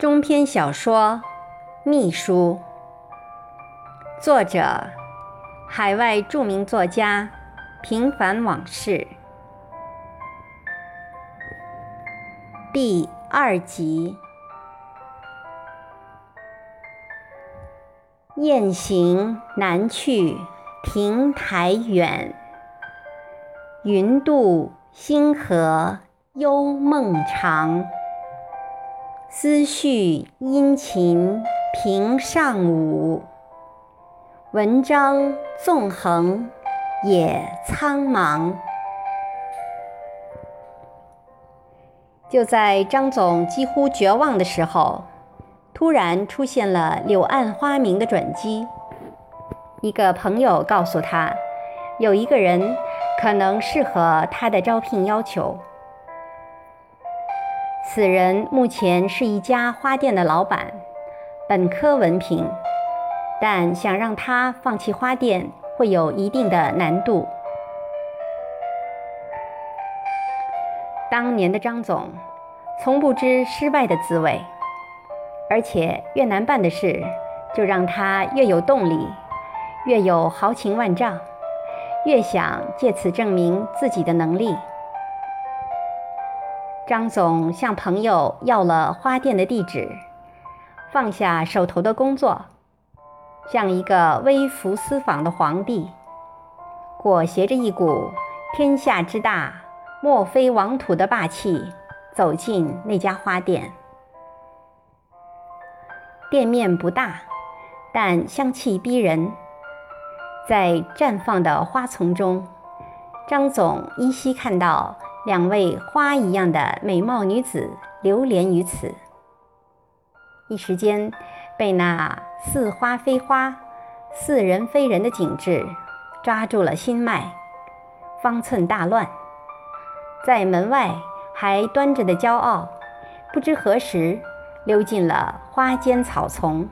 中篇小说《秘书》，作者：海外著名作家平凡往事，第二集。雁行南去亭台远，云渡星河幽梦长。思绪殷勤平上午，文章纵横也苍茫。就在张总几乎绝望的时候，突然出现了柳暗花明的转机。一个朋友告诉他，有一个人可能适合他的招聘要求。此人目前是一家花店的老板，本科文凭，但想让他放弃花店会有一定的难度。当年的张总从不知失败的滋味，而且越难办的事，就让他越有动力，越有豪情万丈，越想借此证明自己的能力。张总向朋友要了花店的地址，放下手头的工作，像一个微服私访的皇帝，裹挟着一股天下之大，莫非王土的霸气，走进那家花店。店面不大，但香气逼人，在绽放的花丛中，张总依稀看到。两位花一样的美貌女子流连于此，一时间被那似花非花、似人非人的景致抓住了心脉，方寸大乱。在门外还端着的骄傲，不知何时溜进了花间草丛。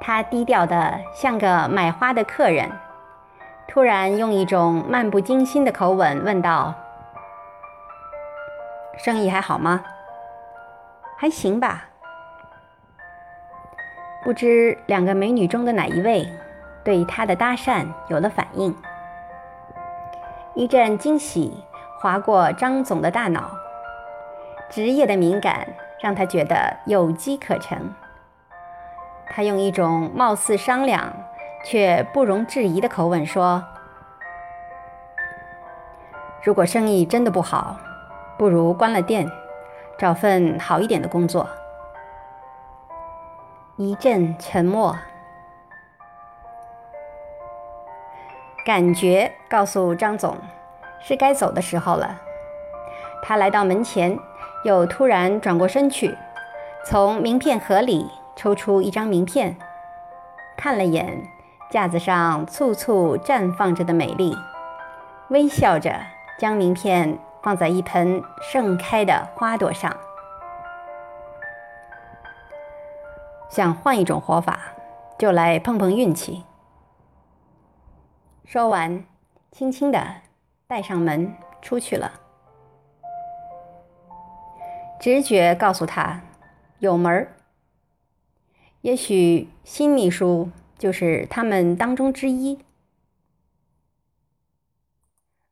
他低调的像个买花的客人。突然用一种漫不经心的口吻问道：“生意还好吗？还行吧。不知两个美女中的哪一位对他的搭讪有了反应？一阵惊喜划过张总的大脑，职业的敏感让他觉得有机可乘。他用一种貌似商量。”却不容置疑的口吻说：“如果生意真的不好，不如关了店，找份好一点的工作。”一阵沉默，感觉告诉张总是该走的时候了。他来到门前，又突然转过身去，从名片盒里抽出一张名片，看了眼。架子上簇簇绽放着的美丽，微笑着将名片放在一盆盛开的花朵上，想换一种活法，就来碰碰运气。说完，轻轻的带上门出去了。直觉告诉他，有门儿。也许新秘书。就是他们当中之一，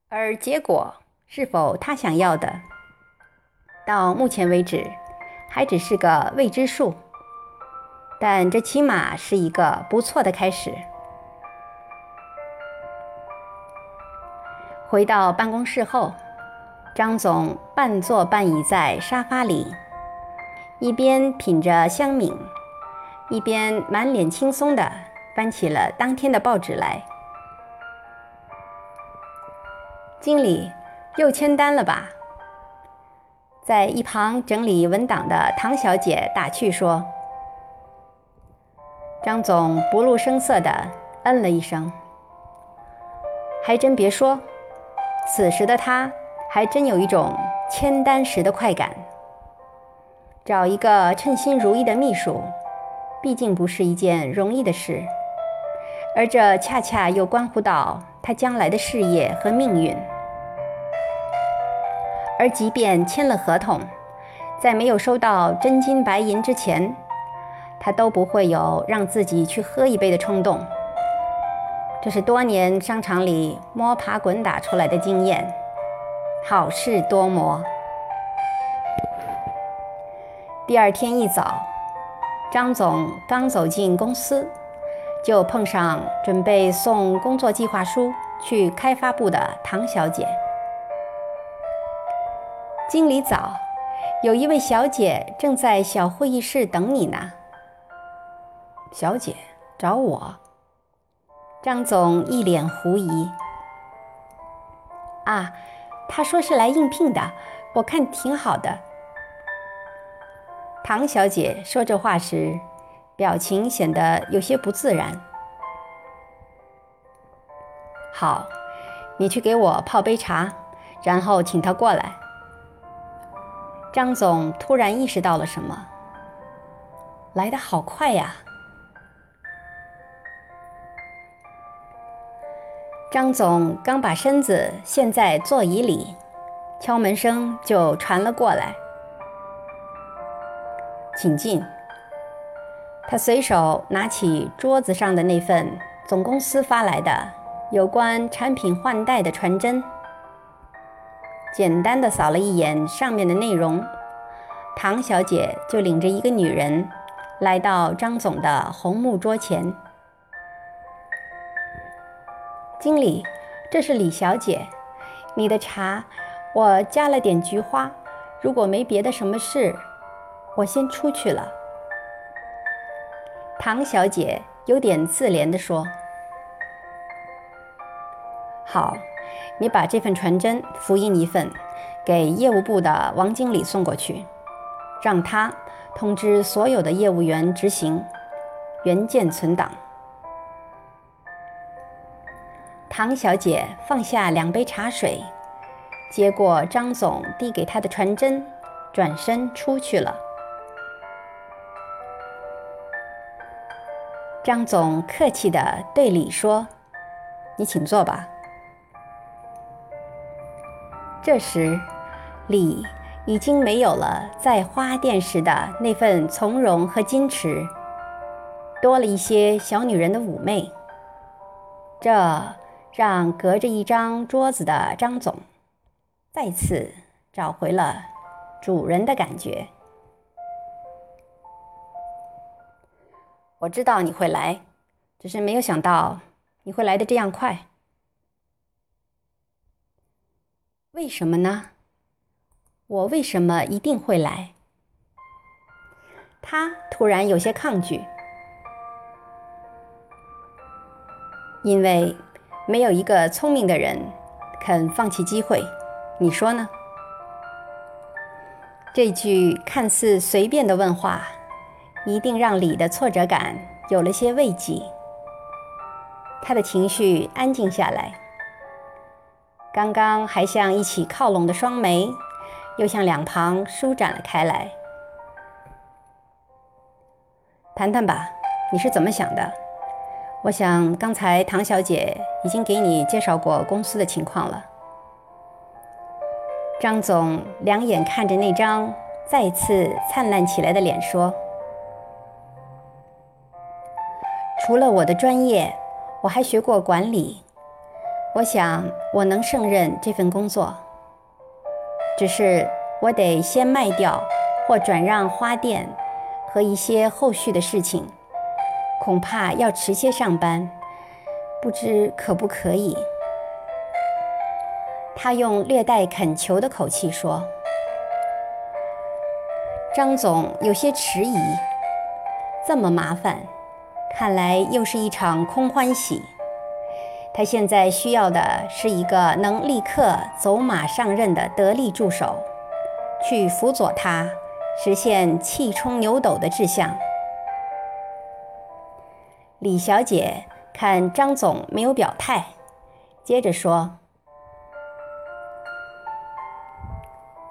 而结果是否他想要的，到目前为止还只是个未知数。但这起码是一个不错的开始。回到办公室后，张总半坐半倚在沙发里，一边品着香茗，一边满脸轻松的。翻起了当天的报纸来。经理又签单了吧？在一旁整理文档的唐小姐打趣说。张总不露声色地嗯了一声。还真别说，此时的他还真有一种签单时的快感。找一个称心如意的秘书，毕竟不是一件容易的事。而这恰恰又关乎到他将来的事业和命运。而即便签了合同，在没有收到真金白银之前，他都不会有让自己去喝一杯的冲动。这是多年商场里摸爬滚打出来的经验，好事多磨。第二天一早，张总刚走进公司，就碰上准备送工作计划书去开发部的唐小姐。经理早，有一位小姐正在小会议室等你呢。小姐找我？张总一脸狐疑。啊，他说是来应聘的，我看挺好的。唐小姐说这话时，表情显得有些不自然。好，你去给我泡杯茶，然后请他过来。张总突然意识到了什么，来得好快呀！张总刚把身子陷在座椅里，敲门声就传了过来。请进。他随手拿起桌子上的那份总公司发来的有关产品换代的传真，简单的扫了一眼上面的内容，唐小姐就领着一个女人来到张总的红木桌前。经理，这是李小姐，你的茶我加了点菊花，如果没别的什么事。我先出去了。”唐小姐有点自怜地说。“好，你把这份传真复印一份，给业务部的王经理送过去，让他通知所有的业务员执行，原件存档。”唐小姐放下两杯茶水，接过张总递给她的传真，转身出去了。张总客气地对李说：“你请坐吧。”这时，李已经没有了在花店时的那份从容和矜持，多了一些小女人的妩媚。这让隔着一张桌子的张总再次找回了主人的感觉。我知道你会来，只是没有想到你会来的这样快。为什么呢？我为什么一定会来？他突然有些抗拒，因为没有一个聪明的人肯放弃机会。你说呢？这句看似随便的问话。一定让李的挫折感有了些慰藉，他的情绪安静下来。刚刚还像一起靠拢的双眉，又向两旁舒展了开来。谈谈吧，你是怎么想的？我想刚才唐小姐已经给你介绍过公司的情况了。张总两眼看着那张再次灿烂起来的脸说。除了我的专业，我还学过管理。我想我能胜任这份工作。只是我得先卖掉或转让花店和一些后续的事情，恐怕要迟些上班，不知可不可以？他用略带恳求的口气说。张总有些迟疑，这么麻烦。看来又是一场空欢喜。他现在需要的是一个能立刻走马上任的得力助手，去辅佐他实现气冲牛斗的志向。李小姐看张总没有表态，接着说：“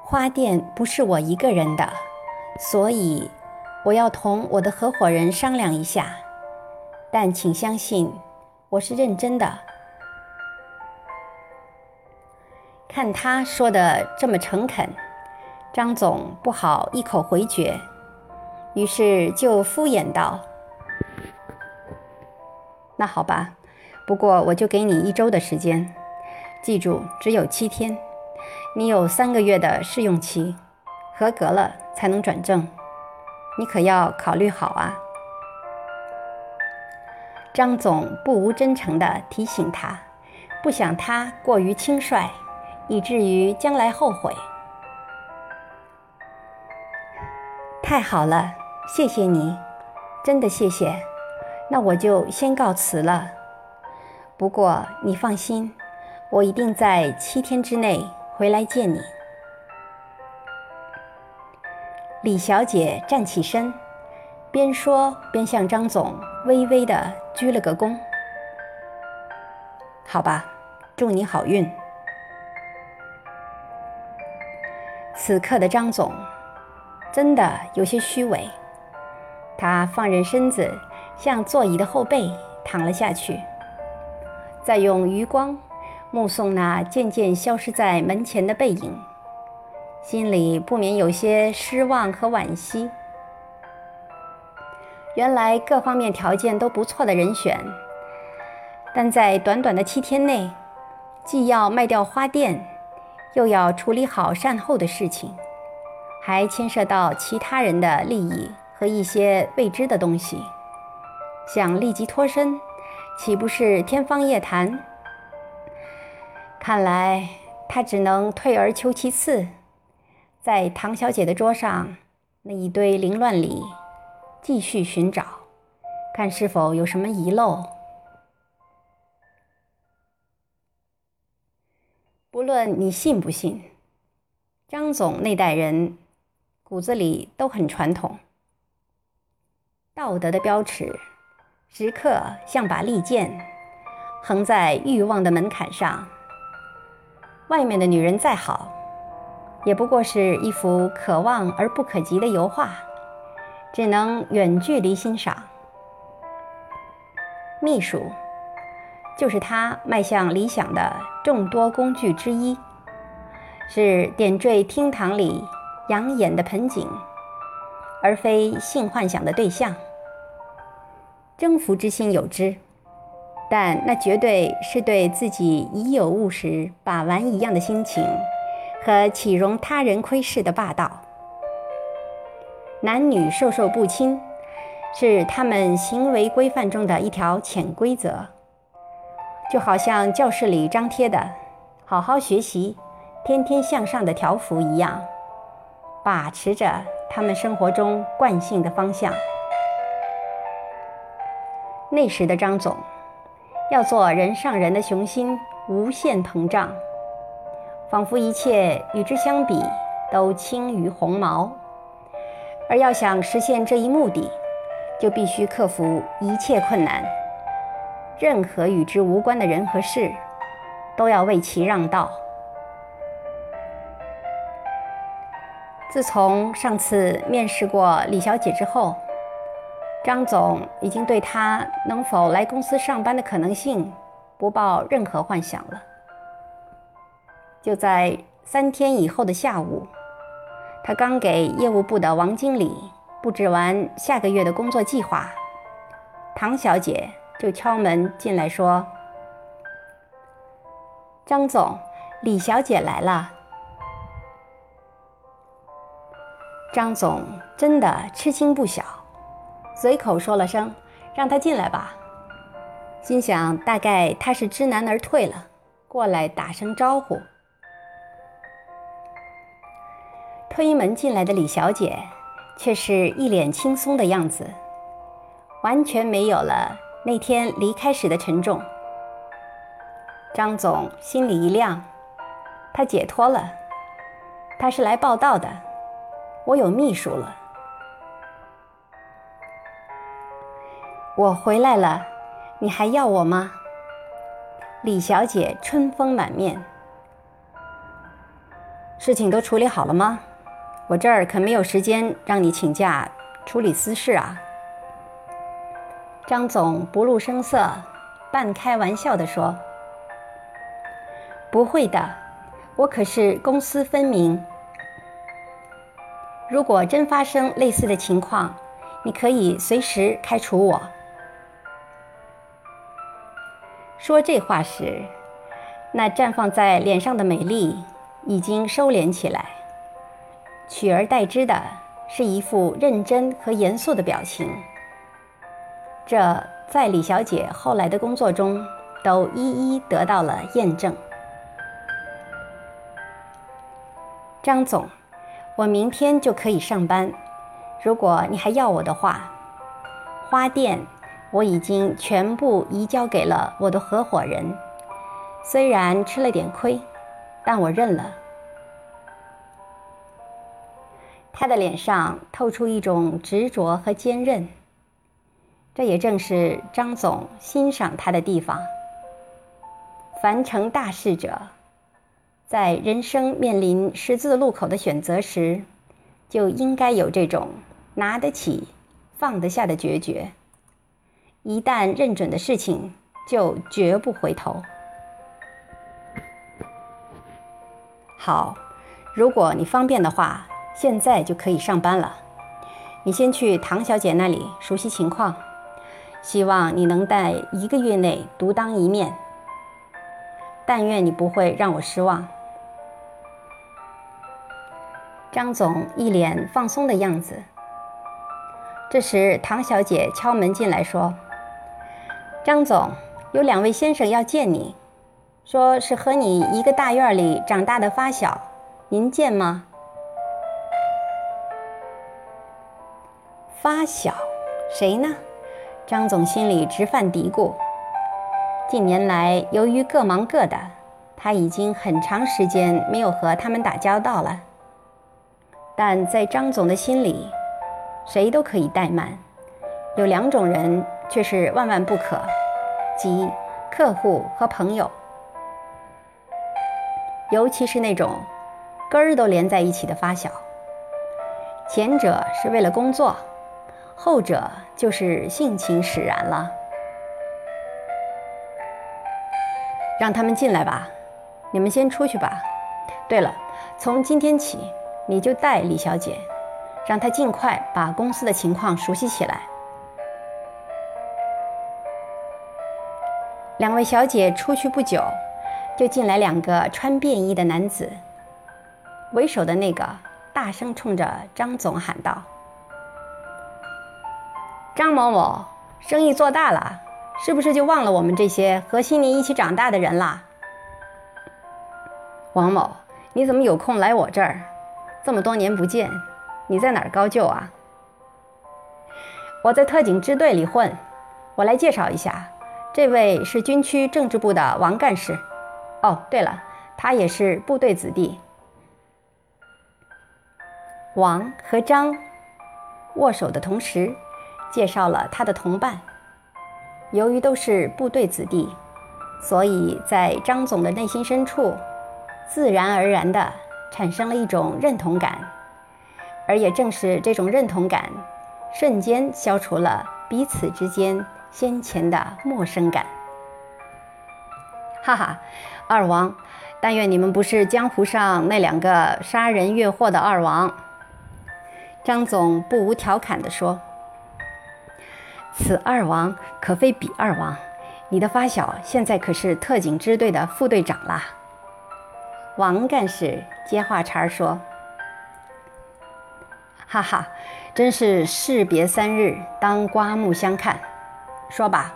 花店不是我一个人的，所以我要同我的合伙人商量一下。”但请相信，我是认真的。看他说的这么诚恳，张总不好一口回绝，于是就敷衍道：“那好吧，不过我就给你一周的时间，记住只有七天，你有三个月的试用期，合格了才能转正，你可要考虑好啊。”张总不无真诚地提醒他，不想他过于轻率，以至于将来后悔。太好了，谢谢你，真的谢谢。那我就先告辞了。不过你放心，我一定在七天之内回来见你。李小姐站起身，边说边向张总微微的鞠了个躬。好吧，祝你好运。此刻的张总。真的有些虚伪，他放任身子向座椅的后背躺了下去，再用余光目送那渐渐消失在门前的背影，心里不免有些失望和惋惜。原来各方面条件都不错的人选，但在短短的七天内，既要卖掉花店，又要处理好善后的事情。还牵涉到其他人的利益和一些未知的东西，想立即脱身，岂不是天方夜谭？看来他只能退而求其次，在唐小姐的桌上那一堆凌乱里继续寻找，看是否有什么遗漏。不论你信不信，张总那代人。骨子里都很传统，道德的标尺时刻像把利剑，横在欲望的门槛上。外面的女人再好，也不过是一幅可望而不可及的油画，只能远距离欣赏。秘书，就是他迈向理想的众多工具之一，是点缀厅堂里。养眼的盆景，而非性幻想的对象。征服之心有之，但那绝对是对自己已有物时把玩一样的心情，和岂容他人窥视的霸道。男女授受不亲，是他们行为规范中的一条潜规则，就好像教室里张贴的“好好学习，天天向上”的条幅一样。把持着他们生活中惯性的方向。那时的张总，要做人上人的雄心无限膨胀，仿佛一切与之相比都轻于鸿毛。而要想实现这一目的，就必须克服一切困难，任何与之无关的人和事，都要为其让道。自从上次面试过李小姐之后，张总已经对她能否来公司上班的可能性不抱任何幻想了。就在三天以后的下午，他刚给业务部的王经理布置完下个月的工作计划，唐小姐就敲门进来说：“张总，李小姐来了。”张总真的吃惊不小，随口说了声“让他进来吧”，心想大概他是知难而退了，过来打声招呼。推门进来的李小姐却是一脸轻松的样子，完全没有了那天离开时的沉重。张总心里一亮，他解脱了，他是来报道的。我有秘书了，我回来了，你还要我吗？李小姐春风满面。事情都处理好了吗？我这儿可没有时间让你请假处理私事啊。张总不露声色，半开玩笑地说：“不会的，我可是公私分明。”如果真发生类似的情况，你可以随时开除我。”说这话时，那绽放在脸上的美丽已经收敛起来，取而代之的是一副认真和严肃的表情。这在李小姐后来的工作中都一一得到了验证。张总，我明天就可以上班，如果你还要我的话，花店。我已经全部移交给了我的合伙人，虽然吃了点亏，但我认了。他的脸上透出一种执着和坚韧，这也正是张总欣赏他的地方。凡成大事者，在人生面临十字路口的选择时，就应该有这种拿得起、放得下的决绝。一旦认准的事情，就绝不回头。好，如果你方便的话，现在就可以上班了。你先去唐小姐那里熟悉情况，希望你能在一个月内独当一面。但愿你不会让我失望。张总一脸放松的样子。这时，唐小姐敲门进来，说。张总，有两位先生要见你，说是和你一个大院里长大的发小，您见吗？发小，谁呢？张总心里直犯嘀咕。近年来，由于各忙各的，他已经很长时间没有和他们打交道了。但在张总的心里，谁都可以怠慢，有两种人。却是万万不可，即客户和朋友，尤其是那种根儿都连在一起的发小。前者是为了工作，后者就是性情使然了。让他们进来吧，你们先出去吧。对了，从今天起，你就带李小姐，让她尽快把公司的情况熟悉起来。两位小姐出去不久，就进来两个穿便衣的男子。为首的那个大声冲着张总喊道：“张某某，生意做大了，是不是就忘了我们这些和新年一起长大的人了？”王某，你怎么有空来我这儿？这么多年不见，你在哪儿高就啊？我在特警支队里混，我来介绍一下。这位是军区政治部的王干事。哦，对了，他也是部队子弟。王和张握手的同时，介绍了他的同伴。由于都是部队子弟，所以在张总的内心深处，自然而然地产生了一种认同感。而也正是这种认同感，瞬间消除了彼此之间。先前的陌生感，哈哈，二王，但愿你们不是江湖上那两个杀人越货的二王。张总不无调侃地说：“此二王可非彼二王，你的发小现在可是特警支队的副队长啦。”王干事接话茬说：“哈哈，真是士别三日，当刮目相看。”说吧，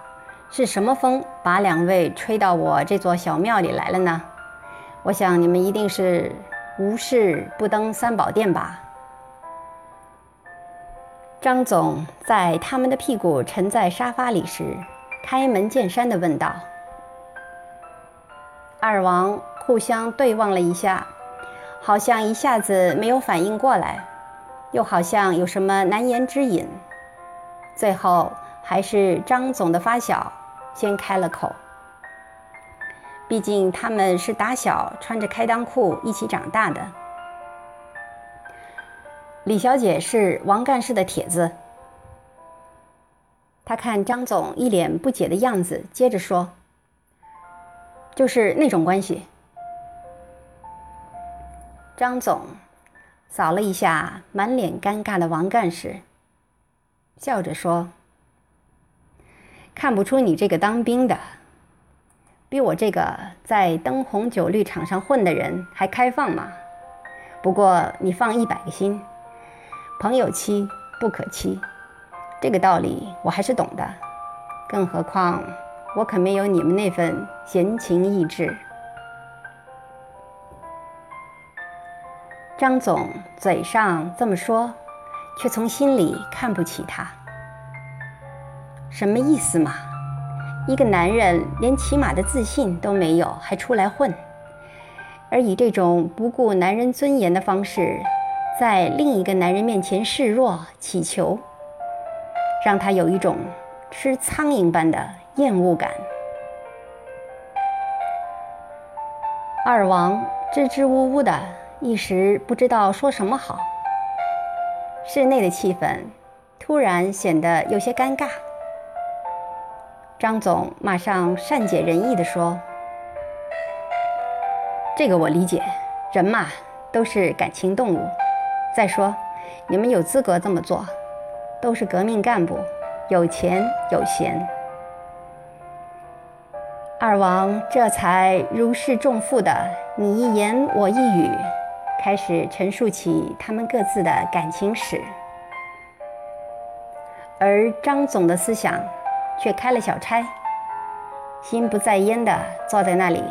是什么风把两位吹到我这座小庙里来了呢？我想你们一定是无事不登三宝殿吧？张总在他们的屁股沉在沙发里时，开门见山地问道。二王互相对望了一下，好像一下子没有反应过来，又好像有什么难言之隐，最后。还是张总的发小先开了口，毕竟他们是打小穿着开裆裤一起长大的。李小姐是王干事的帖子，他看张总一脸不解的样子，接着说：“就是那种关系。”张总扫了一下满脸尴尬的王干事，笑着说：“看不出你这个当兵的，比我这个在灯红酒绿场上混的人还开放嘛。不过你放一百个心，朋友妻不可欺，这个道理我还是懂的。更何况我可没有你们那份闲情逸致。”张总嘴上这么说，却从心里看不起他。什么意思嘛？一个男人连起码的自信都没有，还出来混，而以这种不顾男人尊严的方式，在另一个男人面前示弱乞求，让他有一种吃苍蝇般的厌恶感。二王支支吾吾的。一时不知道说什么好，室内的气氛突然显得有些尴尬。张总马上善解人意地说：“这个我理解，人嘛都是感情动物。再说，你们有资格这么做，都是革命干部，有钱有闲。”二王这才如释重负的你一言我一语。开始陈述起他们各自的感情史，而张总的思想却开了小差，心不在焉的坐在那里，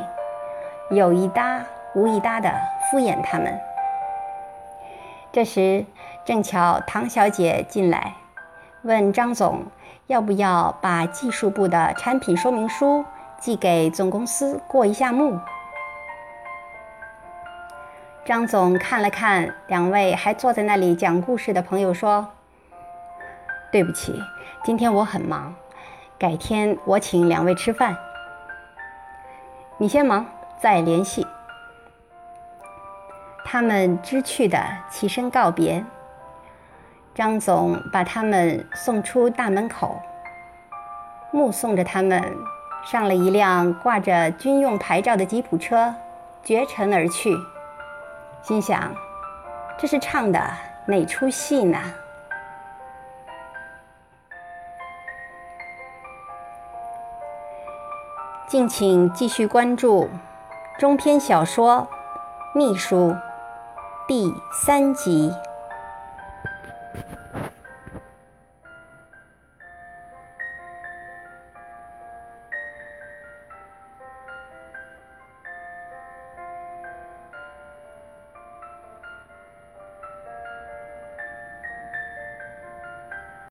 有一搭无一搭的敷衍他们。这时正巧唐小姐进来，问张总要不要把技术部的产品说明书寄给总公司过一下目。张总看了看两位还坐在那里讲故事的朋友，说：“对不起，今天我很忙，改天我请两位吃饭。你先忙，再联系。”他们知趣的起身告别。张总把他们送出大门口，目送着他们上了一辆挂着军用牌照的吉普车，绝尘而去。心想，这是唱的哪出戏呢？敬请继续关注中篇小说《秘书》第三集。